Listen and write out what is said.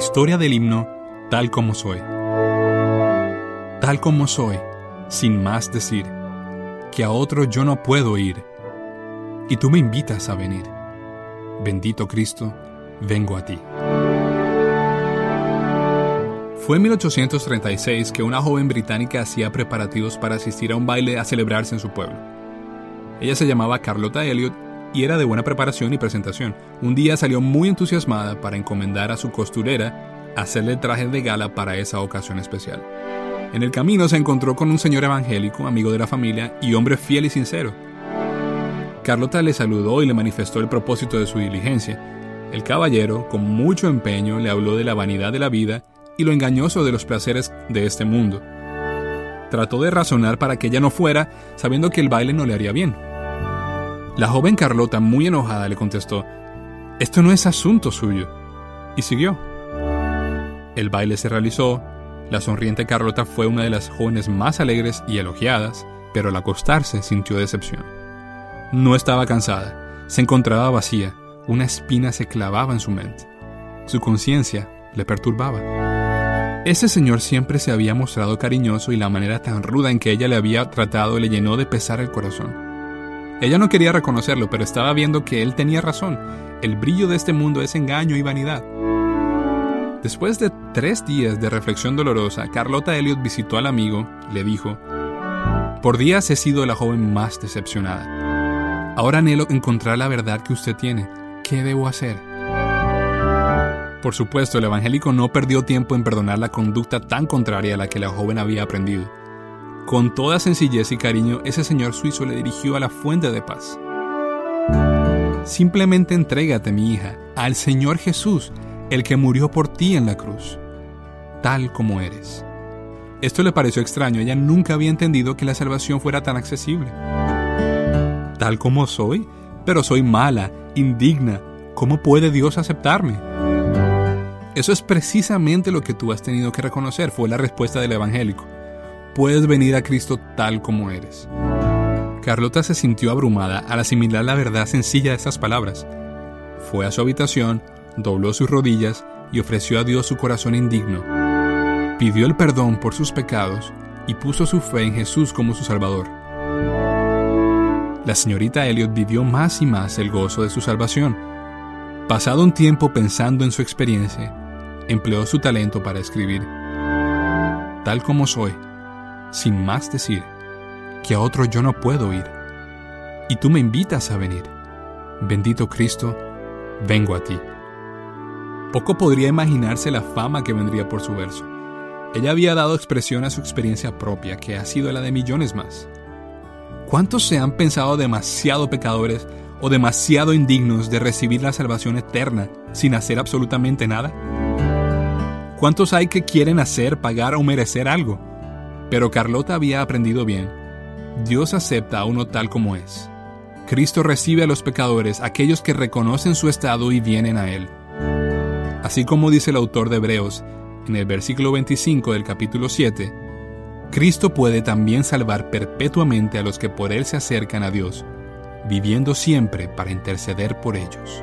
Historia del himno Tal como soy. Tal como soy, sin más decir, que a otro yo no puedo ir, y tú me invitas a venir. Bendito Cristo, vengo a ti. Fue en 1836 que una joven británica hacía preparativos para asistir a un baile a celebrarse en su pueblo. Ella se llamaba Carlota Elliot y era de buena preparación y presentación. Un día salió muy entusiasmada para encomendar a su costurera hacerle traje de gala para esa ocasión especial. En el camino se encontró con un señor evangélico, amigo de la familia y hombre fiel y sincero. Carlota le saludó y le manifestó el propósito de su diligencia. El caballero, con mucho empeño, le habló de la vanidad de la vida y lo engañoso de los placeres de este mundo. Trató de razonar para que ella no fuera, sabiendo que el baile no le haría bien. La joven Carlota, muy enojada, le contestó, Esto no es asunto suyo. Y siguió. El baile se realizó, la sonriente Carlota fue una de las jóvenes más alegres y elogiadas, pero al acostarse sintió decepción. No estaba cansada, se encontraba vacía, una espina se clavaba en su mente. Su conciencia le perturbaba. Ese señor siempre se había mostrado cariñoso y la manera tan ruda en que ella le había tratado le llenó de pesar el corazón. Ella no quería reconocerlo, pero estaba viendo que él tenía razón. El brillo de este mundo es engaño y vanidad. Después de tres días de reflexión dolorosa, Carlota Elliot visitó al amigo le dijo, Por días he sido la joven más decepcionada. Ahora anhelo encontrar la verdad que usted tiene. ¿Qué debo hacer? Por supuesto, el evangélico no perdió tiempo en perdonar la conducta tan contraria a la que la joven había aprendido. Con toda sencillez y cariño, ese señor suizo le dirigió a la fuente de paz. Simplemente entrégate, mi hija, al Señor Jesús, el que murió por ti en la cruz, tal como eres. Esto le pareció extraño, ella nunca había entendido que la salvación fuera tan accesible. Tal como soy, pero soy mala, indigna, ¿cómo puede Dios aceptarme? Eso es precisamente lo que tú has tenido que reconocer, fue la respuesta del evangélico puedes venir a Cristo tal como eres. Carlota se sintió abrumada al asimilar la verdad sencilla de estas palabras. Fue a su habitación, dobló sus rodillas y ofreció a Dios su corazón indigno. Pidió el perdón por sus pecados y puso su fe en Jesús como su Salvador. La señorita Elliot vivió más y más el gozo de su salvación. Pasado un tiempo pensando en su experiencia, empleó su talento para escribir. Tal como soy, sin más decir, que a otro yo no puedo ir. Y tú me invitas a venir. Bendito Cristo, vengo a ti. Poco podría imaginarse la fama que vendría por su verso. Ella había dado expresión a su experiencia propia, que ha sido la de millones más. ¿Cuántos se han pensado demasiado pecadores o demasiado indignos de recibir la salvación eterna sin hacer absolutamente nada? ¿Cuántos hay que quieren hacer, pagar o merecer algo? Pero Carlota había aprendido bien. Dios acepta a uno tal como es. Cristo recibe a los pecadores, aquellos que reconocen su estado y vienen a Él. Así como dice el autor de Hebreos en el versículo 25 del capítulo 7, Cristo puede también salvar perpetuamente a los que por Él se acercan a Dios, viviendo siempre para interceder por ellos.